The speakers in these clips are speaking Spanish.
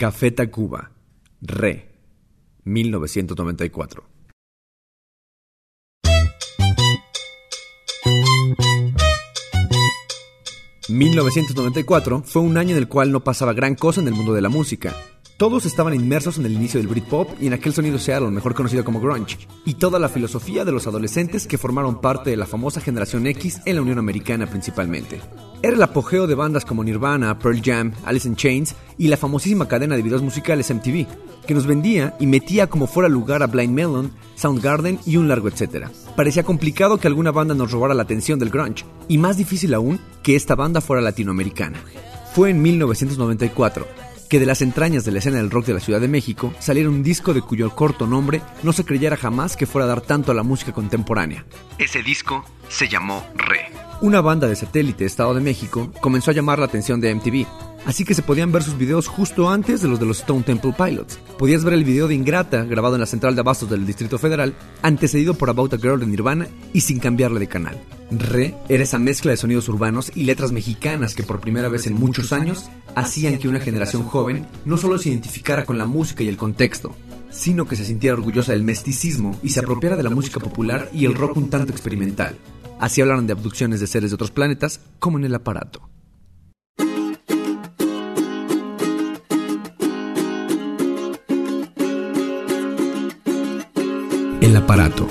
Café Tacuba, Re, 1994. ...1994 fue un año en el cual no pasaba gran cosa en el mundo de la música. Todos estaban inmersos en el inicio del Britpop y en aquel sonido Seattle, mejor conocido como grunge, y toda la filosofía de los adolescentes que formaron parte de la famosa generación X en la Unión Americana principalmente. Era el apogeo de bandas como Nirvana, Pearl Jam, Alice in Chains y la famosísima cadena de videos musicales MTV, que nos vendía y metía como fuera lugar a Blind Melon, Soundgarden y un largo etcétera. Parecía complicado que alguna banda nos robara la atención del grunge, y más difícil aún que esta banda fuera latinoamericana. Fue en 1994 que de las entrañas de la escena del rock de la Ciudad de México saliera un disco de cuyo corto nombre no se creyera jamás que fuera a dar tanto a la música contemporánea. Ese disco se llamó Re. Una banda de satélite de Estado de México comenzó a llamar la atención de MTV, así que se podían ver sus videos justo antes de los de los Stone Temple Pilots. Podías ver el video de Ingrata, grabado en la central de abastos del Distrito Federal, antecedido por About a Girl de Nirvana y sin cambiarle de canal. Re era esa mezcla de sonidos urbanos y letras mexicanas que por primera vez en muchos años hacían que una generación joven no solo se identificara con la música y el contexto, sino que se sintiera orgullosa del mesticismo y se apropiara de la música popular y el rock un tanto experimental. Así hablaron de abducciones de seres de otros planetas, como en el aparato. El aparato.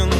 El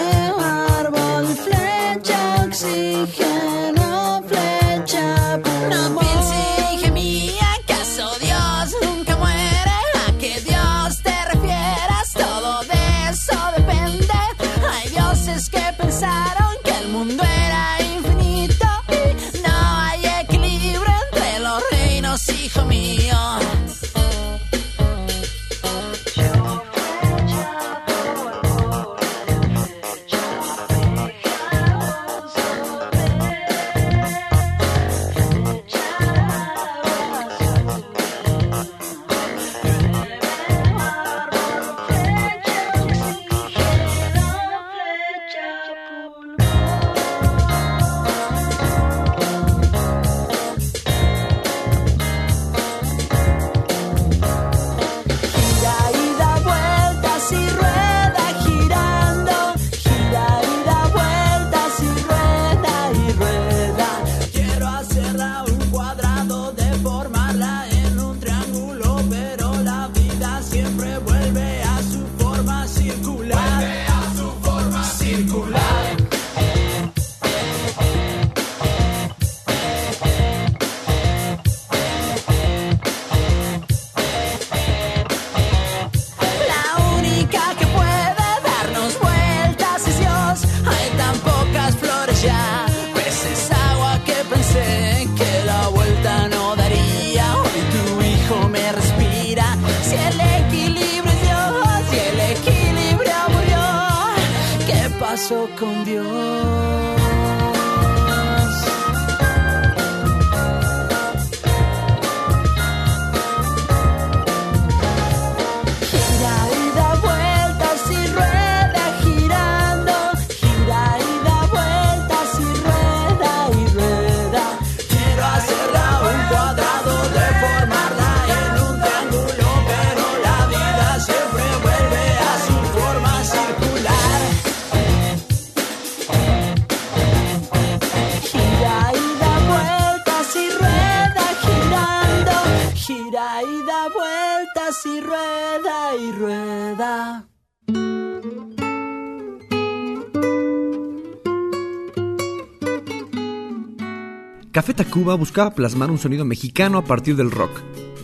Café Tacuba buscaba plasmar un sonido mexicano a partir del rock.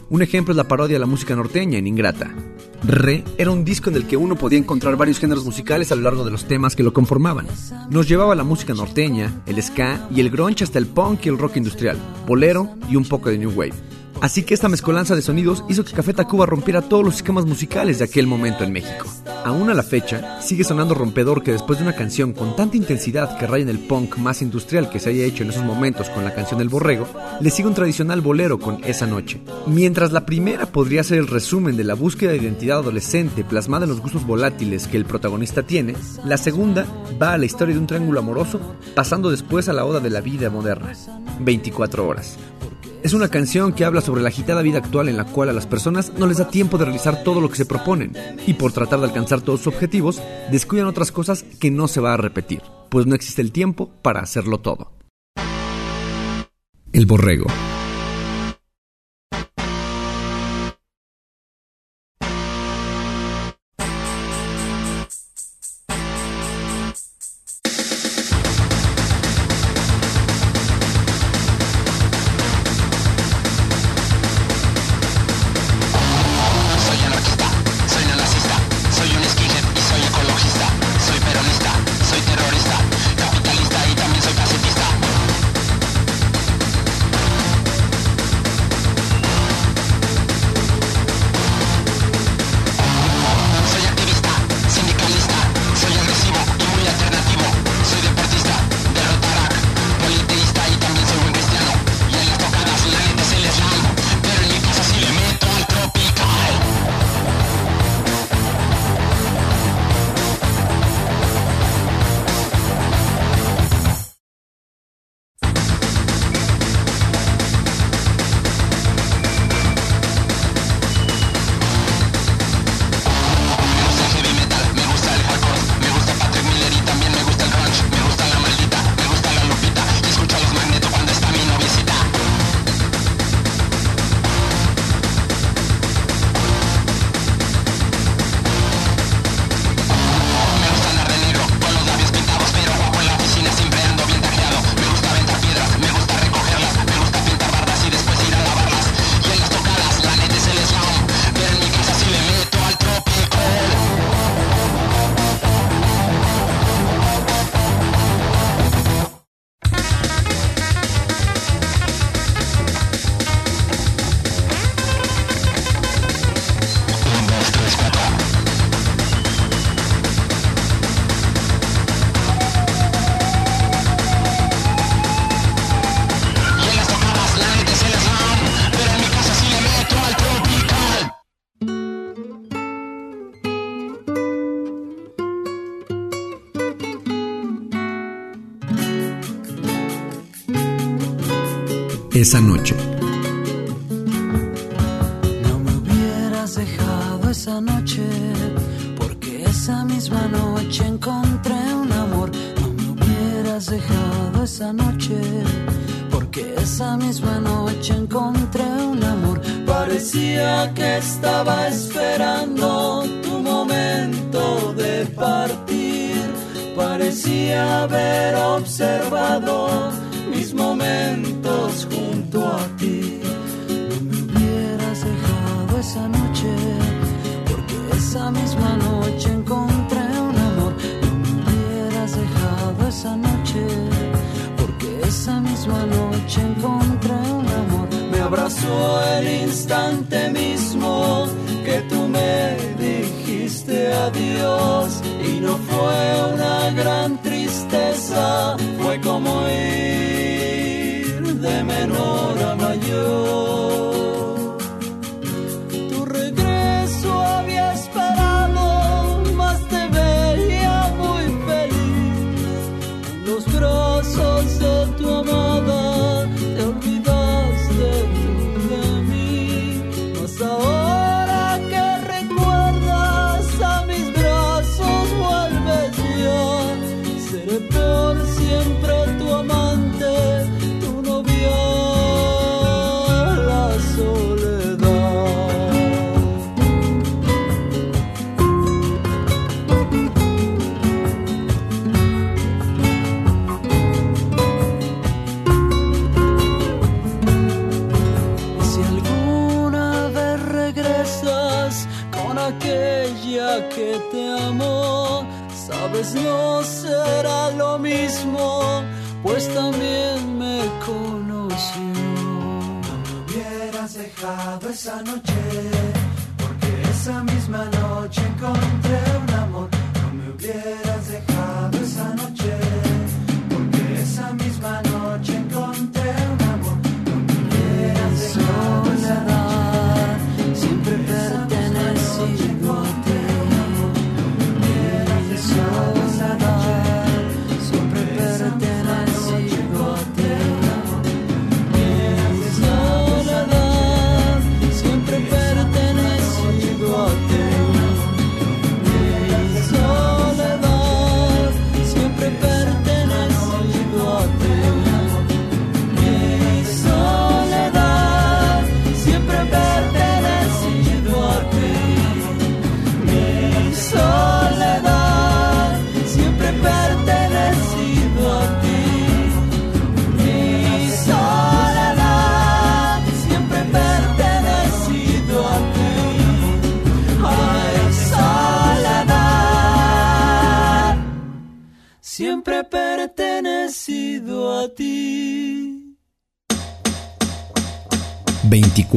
Un ejemplo es la parodia de la música norteña en Ingrata. Re era un disco en el que uno podía encontrar varios géneros musicales a lo largo de los temas que lo conformaban. Nos llevaba la música norteña, el ska y el grunge hasta el punk y el rock industrial, bolero y un poco de new wave. Así que esta mezcolanza de sonidos hizo que Café Tacuba rompiera todos los esquemas musicales de aquel momento en México. Aún a la fecha, sigue sonando rompedor que después de una canción con tanta intensidad que raya en el punk más industrial que se haya hecho en esos momentos con la canción del borrego, le sigue un tradicional bolero con Esa Noche. Mientras la primera podría ser el resumen de la búsqueda de identidad adolescente plasmada en los gustos volátiles que el protagonista tiene, la segunda va a la historia de un triángulo amoroso, pasando después a la oda de la vida moderna. 24 horas. Es una canción que habla sobre la agitada vida actual en la cual a las personas no les da tiempo de realizar todo lo que se proponen y por tratar de alcanzar todos sus objetivos descuidan otras cosas que no se va a repetir, pues no existe el tiempo para hacerlo todo. El borrego. Esa noche. No me hubieras dejado esa noche, porque esa misma noche encontré un amor. No me hubieras dejado esa noche, porque esa misma noche encontré un amor. Parecía que estaba esperando tu momento de partir. Parecía haber observado Abrazó el instante mismo que tú me dijiste adiós y no fue una gran tristeza, noche,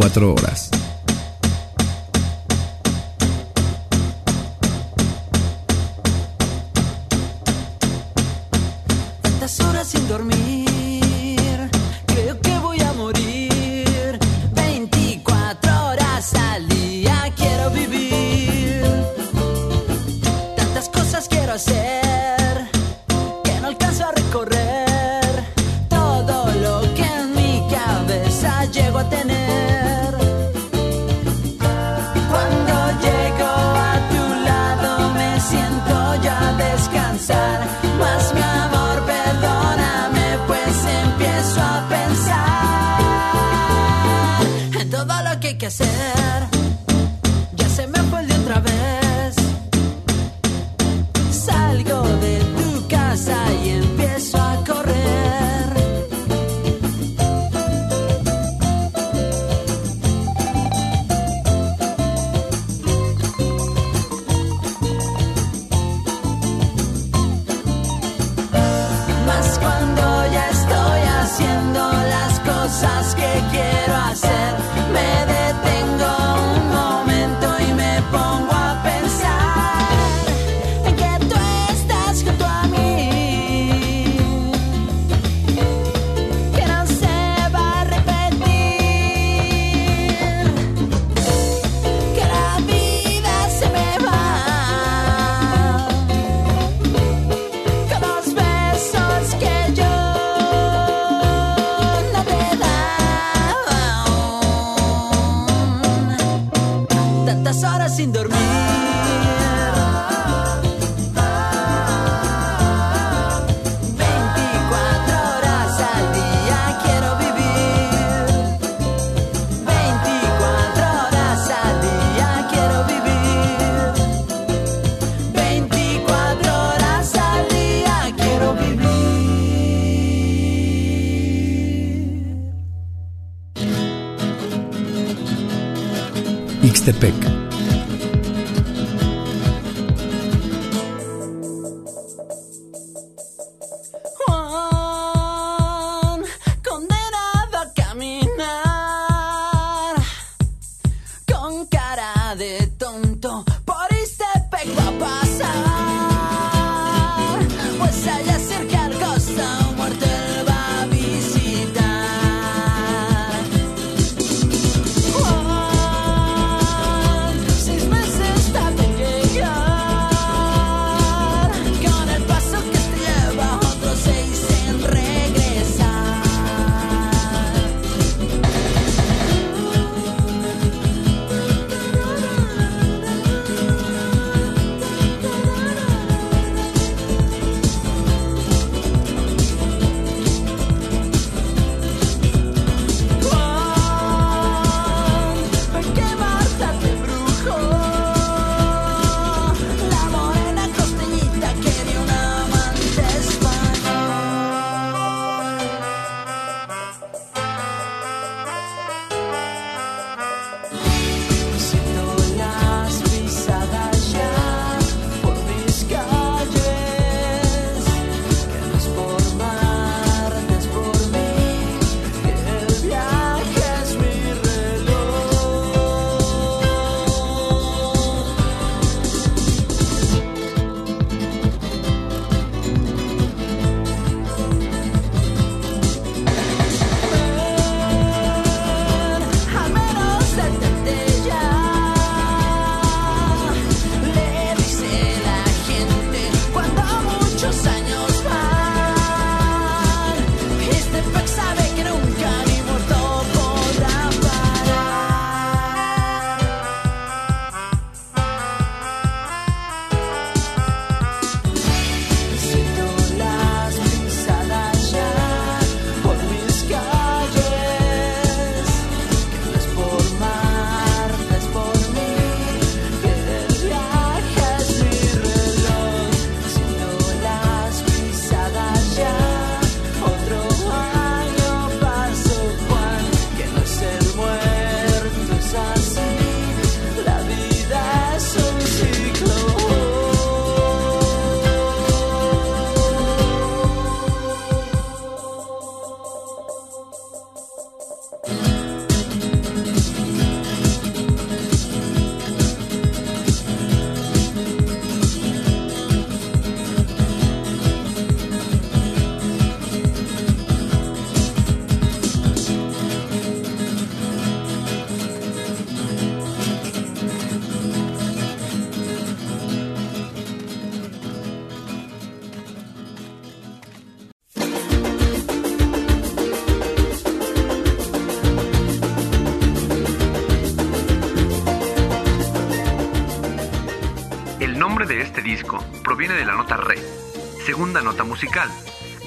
24 horas. Ixtepec.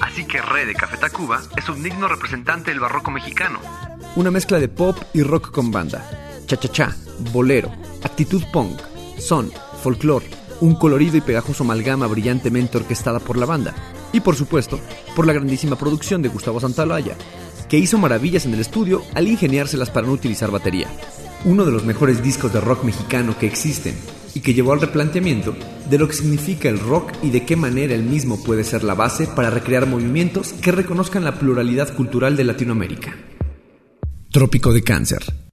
Así que re de Café Tacuba es un digno representante del barroco mexicano. Una mezcla de pop y rock con banda, cha-cha-cha, bolero, actitud punk, son, folclore, un colorido y pegajoso amalgama brillantemente orquestada por la banda, y por supuesto, por la grandísima producción de Gustavo Santaolalla, que hizo maravillas en el estudio al ingeniárselas para no utilizar batería. Uno de los mejores discos de rock mexicano que existen y que llevó al replanteamiento de lo que significa el rock y de qué manera el mismo puede ser la base para recrear movimientos que reconozcan la pluralidad cultural de Latinoamérica. Trópico de Cáncer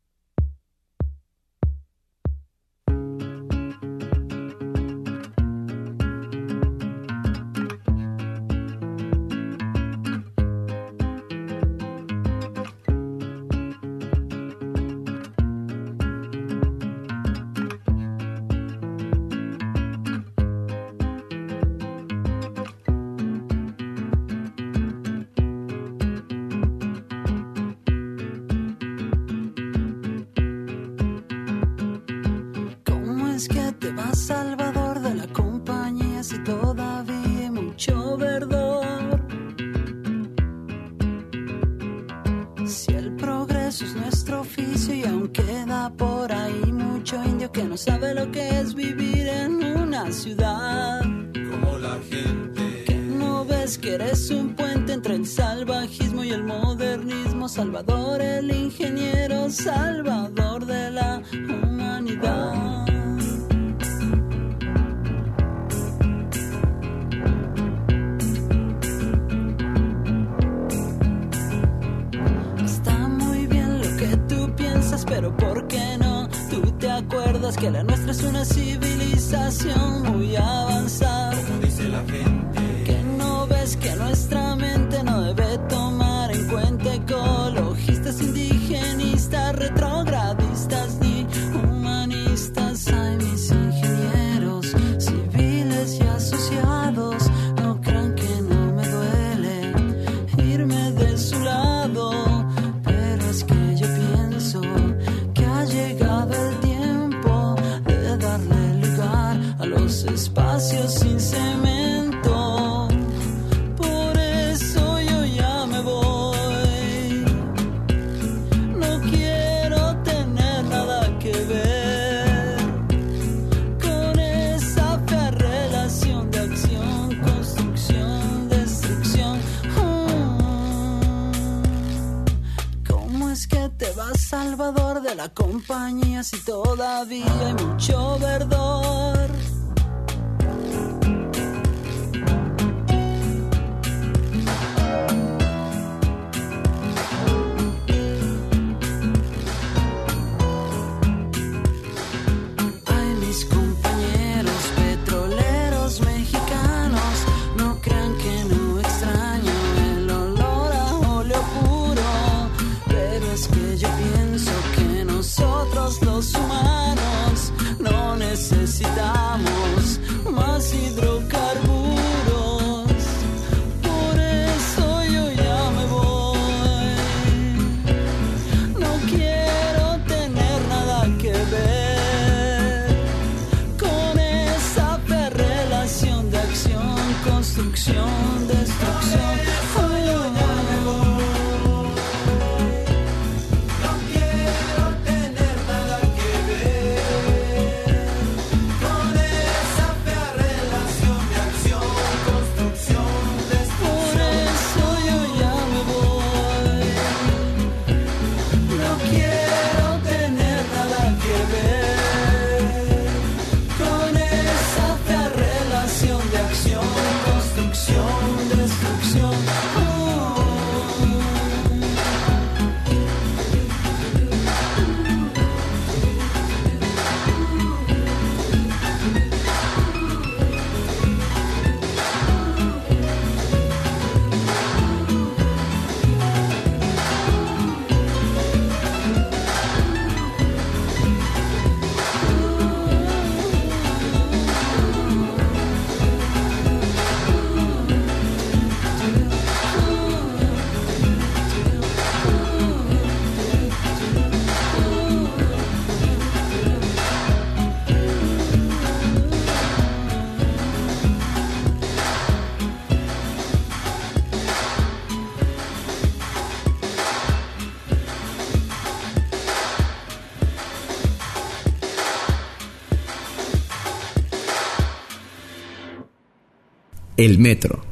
El metro.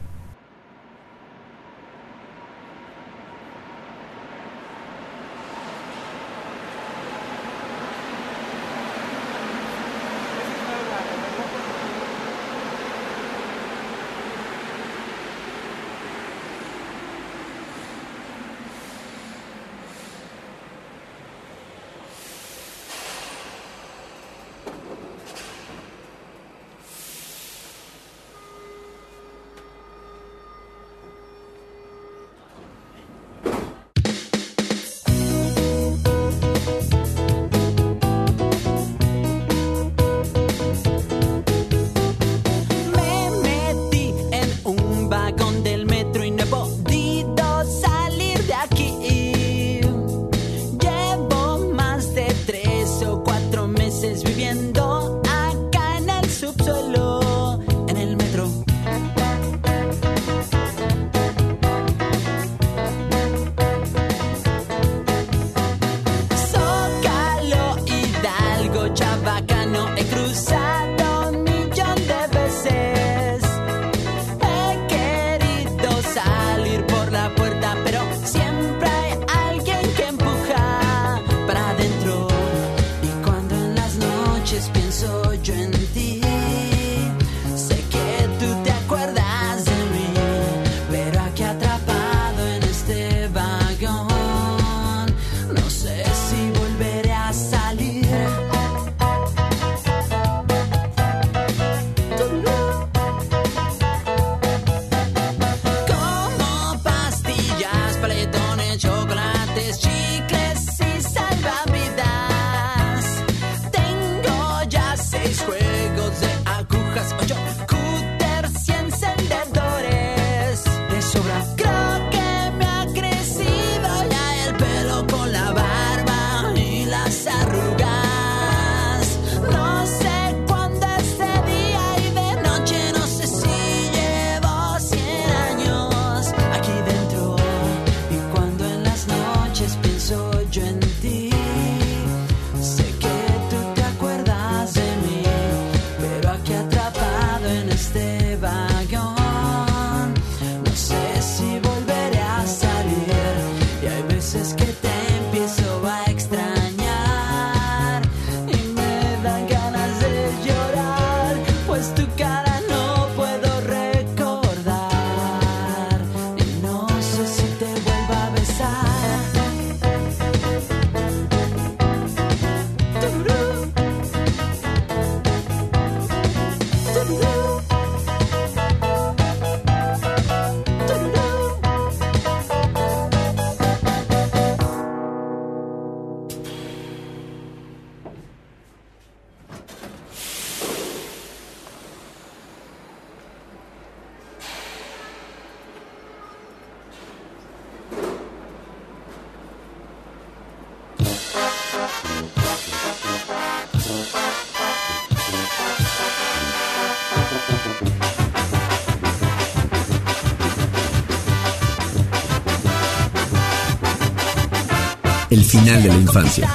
Final de la infancia.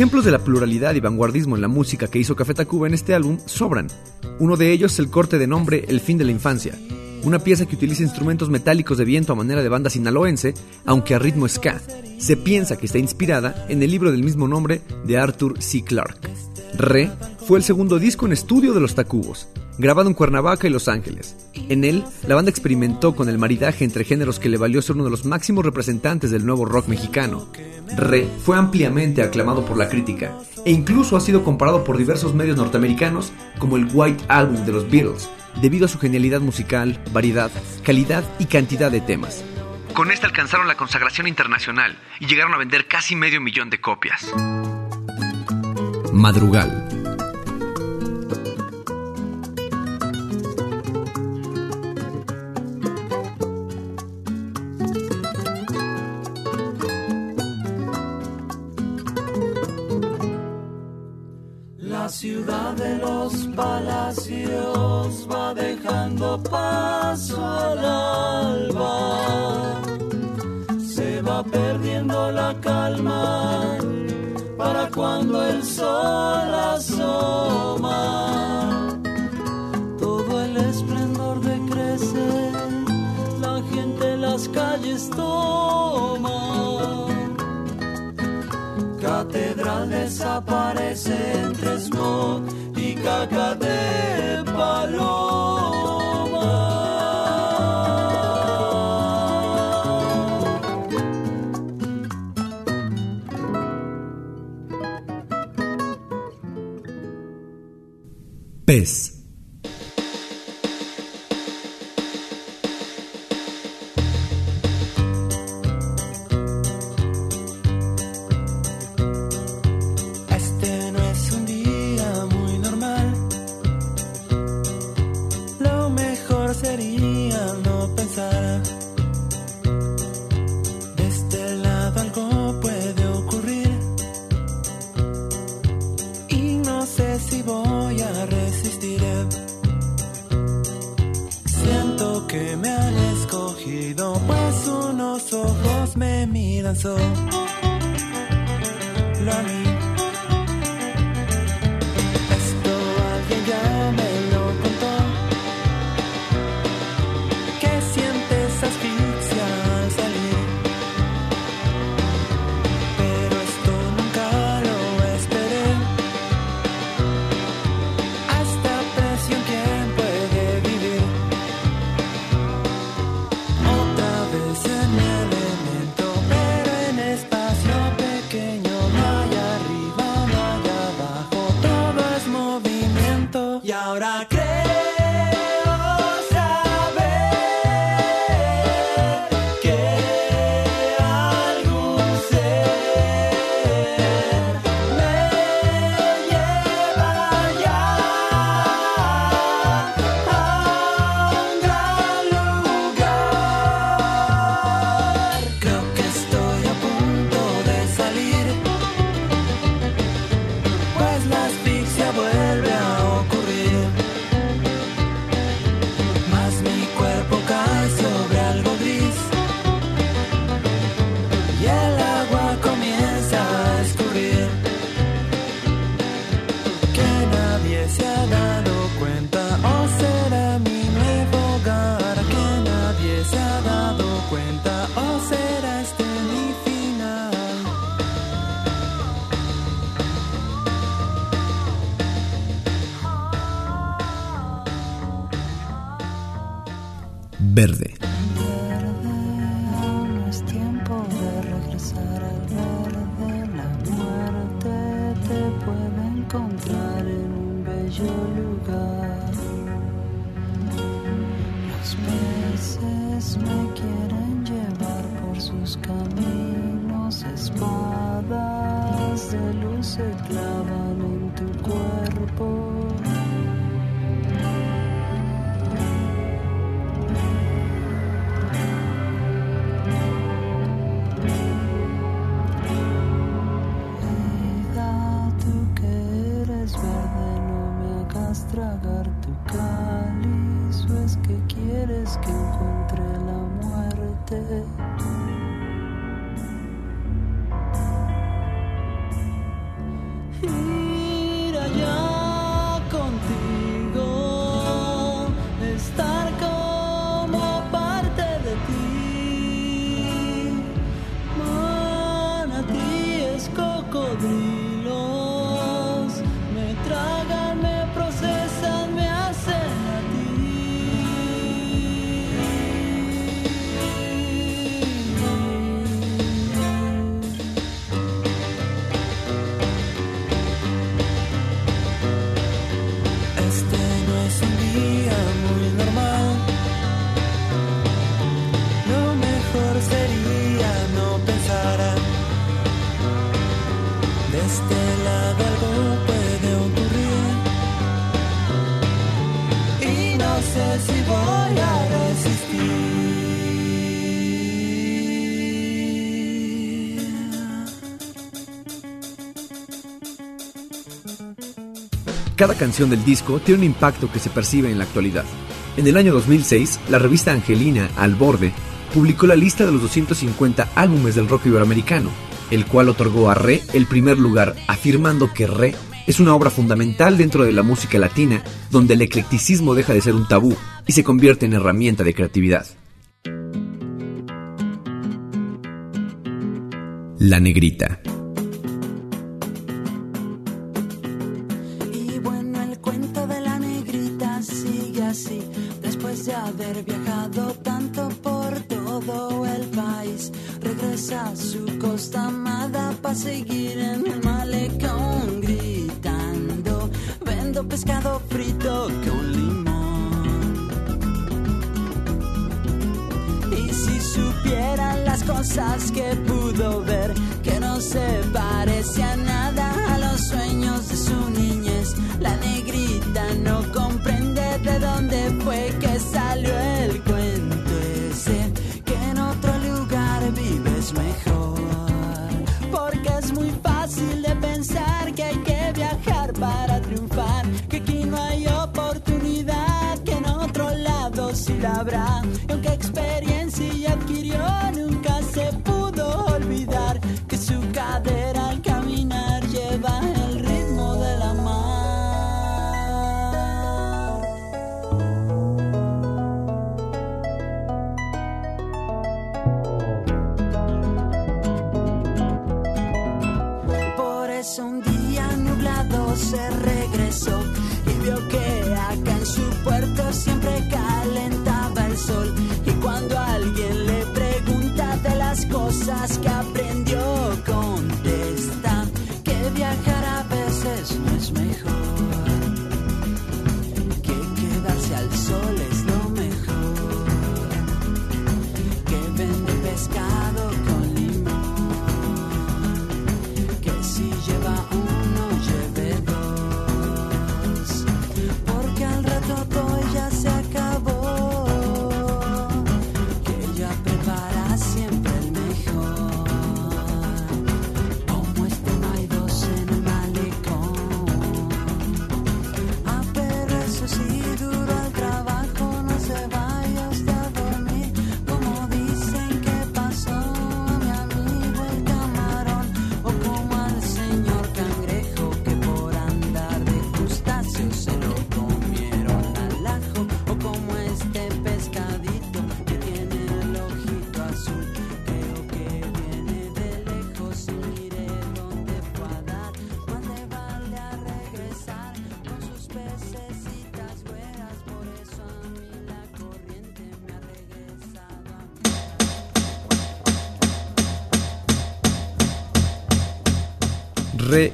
Ejemplos de la pluralidad y vanguardismo en la música que hizo Café Tacuba en este álbum sobran. Uno de ellos es el corte de nombre El fin de la infancia, una pieza que utiliza instrumentos metálicos de viento a manera de banda sinaloense, aunque a ritmo ska. Se piensa que está inspirada en el libro del mismo nombre de Arthur C. Clarke. Re fue el segundo disco en estudio de los Tacubos, grabado en Cuernavaca y Los Ángeles. En él, la banda experimentó con el maridaje entre géneros que le valió ser uno de los máximos representantes del nuevo rock mexicano. Re fue ampliamente aclamado por la crítica e incluso ha sido comparado por diversos medios norteamericanos como el White Album de los Beatles, debido a su genialidad musical, variedad, calidad y cantidad de temas. Con esta alcanzaron la consagración internacional y llegaron a vender casi medio millón de copias. Madrugal. Me miran solo a. me quieren llevar por sus caminos. Espadas de luz se clavan en tu cuerpo. Cada canción del disco tiene un impacto que se percibe en la actualidad. En el año 2006, la revista Angelina, Al Borde, publicó la lista de los 250 álbumes del rock iberoamericano, el cual otorgó a Re el primer lugar, afirmando que Re es una obra fundamental dentro de la música latina, donde el eclecticismo deja de ser un tabú y se convierte en herramienta de creatividad. La Negrita. Al sol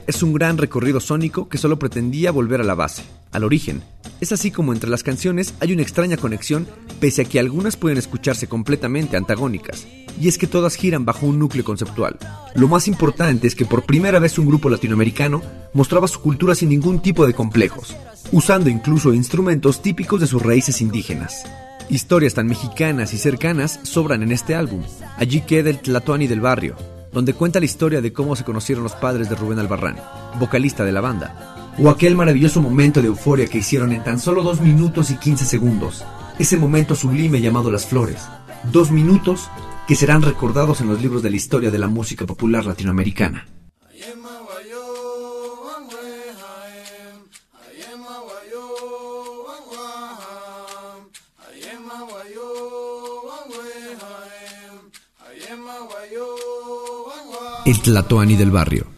Es un gran recorrido sónico que solo pretendía volver a la base, al origen. Es así como entre las canciones hay una extraña conexión, pese a que algunas pueden escucharse completamente antagónicas, y es que todas giran bajo un núcleo conceptual. Lo más importante es que por primera vez un grupo latinoamericano mostraba su cultura sin ningún tipo de complejos, usando incluso instrumentos típicos de sus raíces indígenas. Historias tan mexicanas y cercanas sobran en este álbum. Allí queda el Tlatoani del barrio, donde cuenta la historia de cómo se conocieron los padres de Rubén Albarrán, vocalista de la banda, o aquel maravilloso momento de euforia que hicieron en tan solo 2 minutos y 15 segundos, ese momento sublime llamado Las Flores, dos minutos que serán recordados en los libros de la historia de la música popular latinoamericana. El Tlatoani del barrio.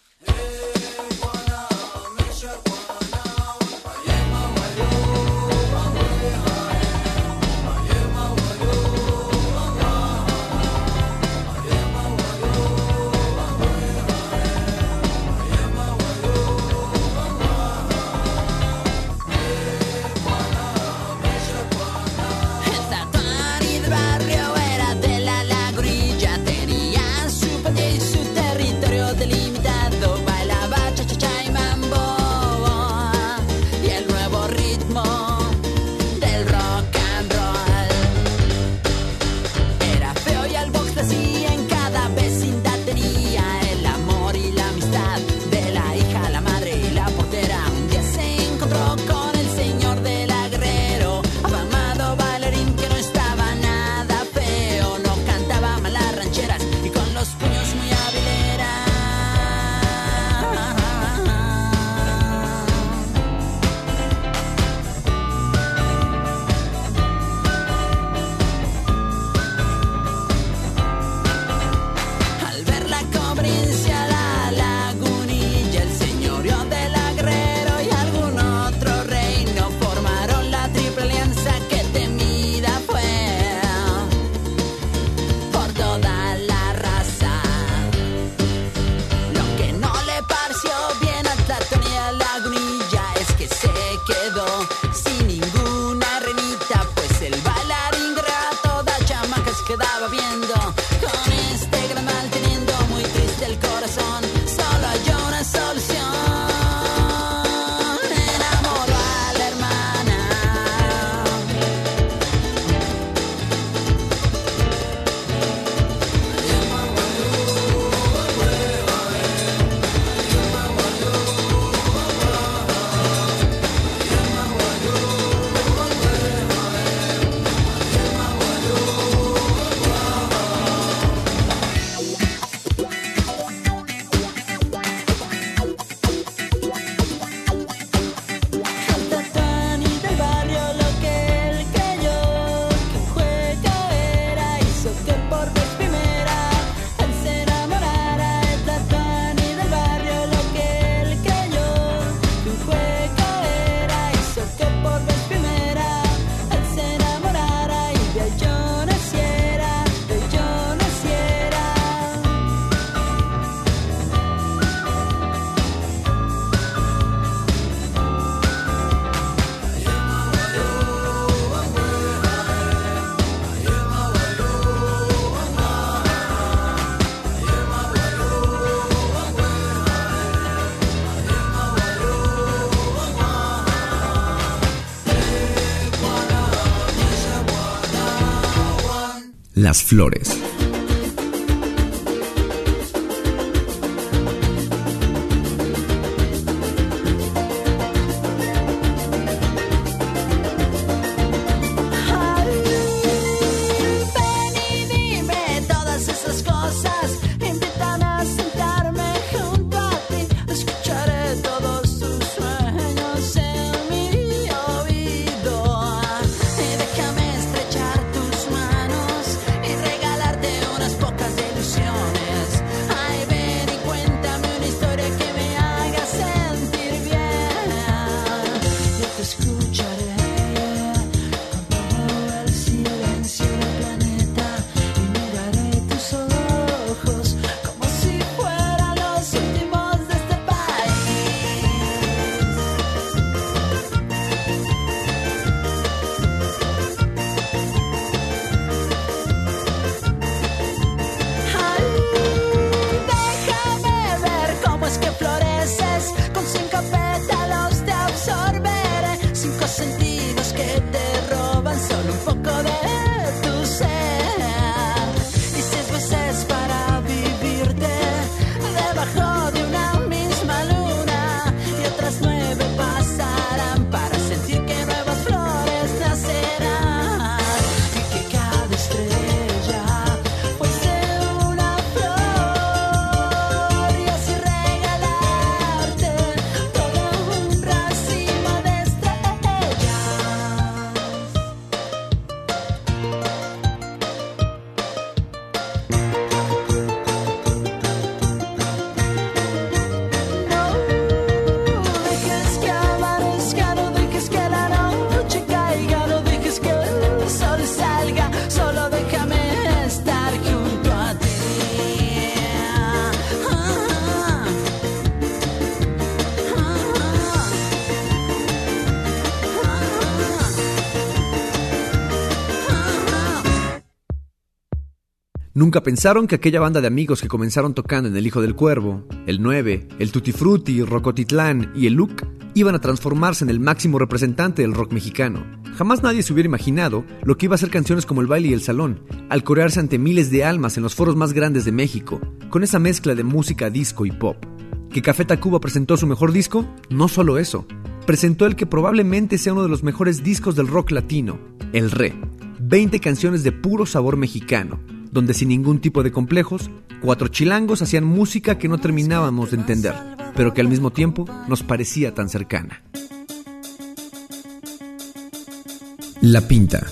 Las flores. Nunca pensaron que aquella banda de amigos que comenzaron tocando en El Hijo del Cuervo, El 9, El Tutti Frutti, Rocotitlán y El Look iban a transformarse en el máximo representante del rock mexicano. Jamás nadie se hubiera imaginado lo que iba a ser canciones como El baile y el salón, al corearse ante miles de almas en los foros más grandes de México, con esa mezcla de música disco y pop. ¿Que Café Tacuba presentó su mejor disco? No solo eso, presentó el que probablemente sea uno de los mejores discos del rock latino, El Re. 20 canciones de puro sabor mexicano, donde sin ningún tipo de complejos, cuatro chilangos hacían música que no terminábamos de entender, pero que al mismo tiempo nos parecía tan cercana. La Pinta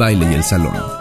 baile y el salón.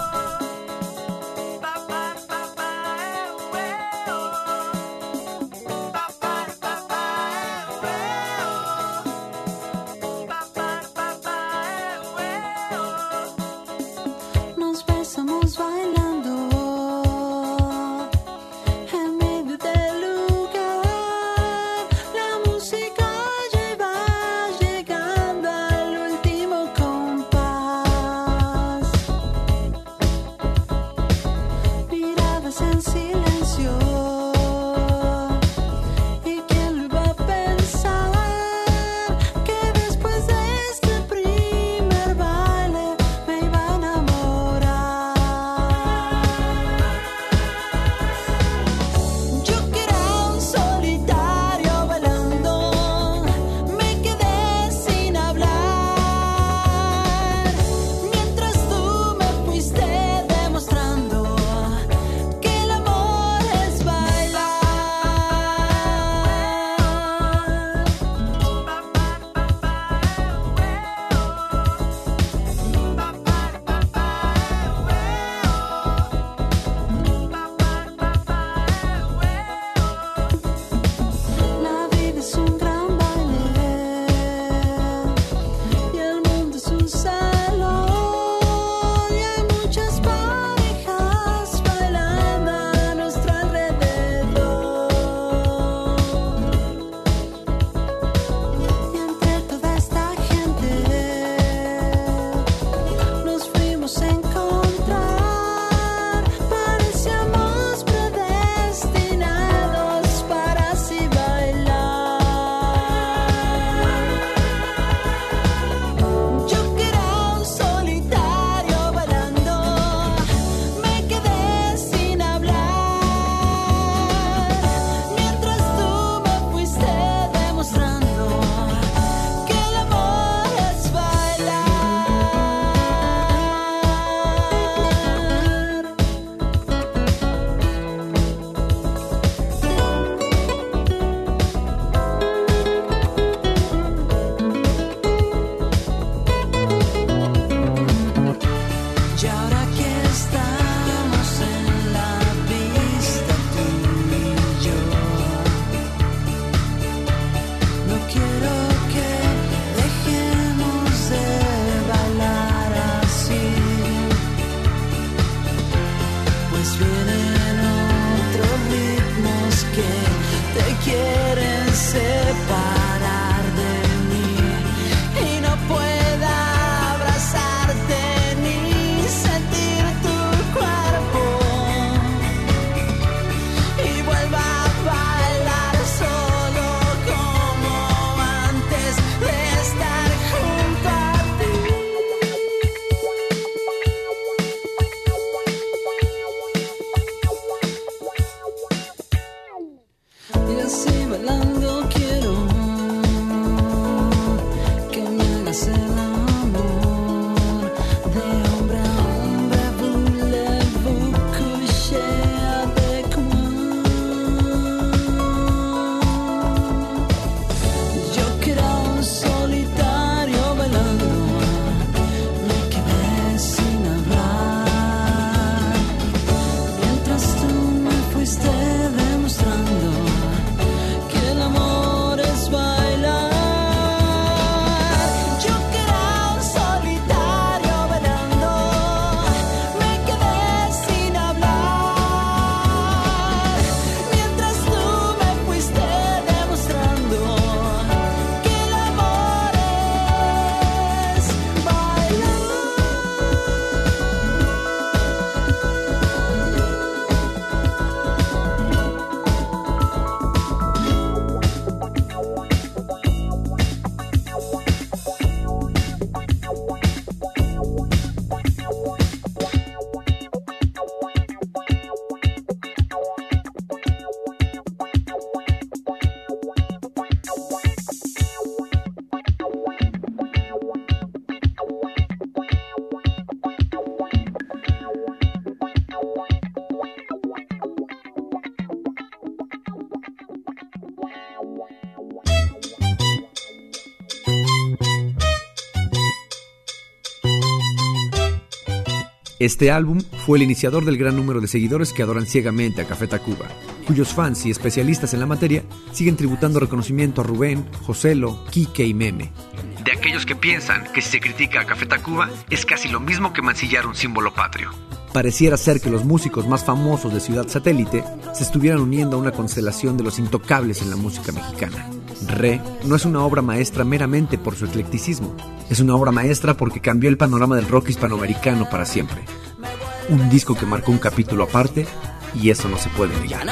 Este álbum fue el iniciador del gran número de seguidores que adoran ciegamente a Café Tacuba, cuyos fans y especialistas en la materia siguen tributando reconocimiento a Rubén, Joselo, Quique y Meme. De aquellos que piensan que si se critica a Café Tacuba es casi lo mismo que mancillar un símbolo patrio. Pareciera ser que los músicos más famosos de Ciudad Satélite se estuvieran uniendo a una constelación de los intocables en la música mexicana. Re no es una obra maestra meramente por su eclecticismo, es una obra maestra porque cambió el panorama del rock hispanoamericano para siempre. Un disco que marcó un capítulo aparte y eso no se puede negar.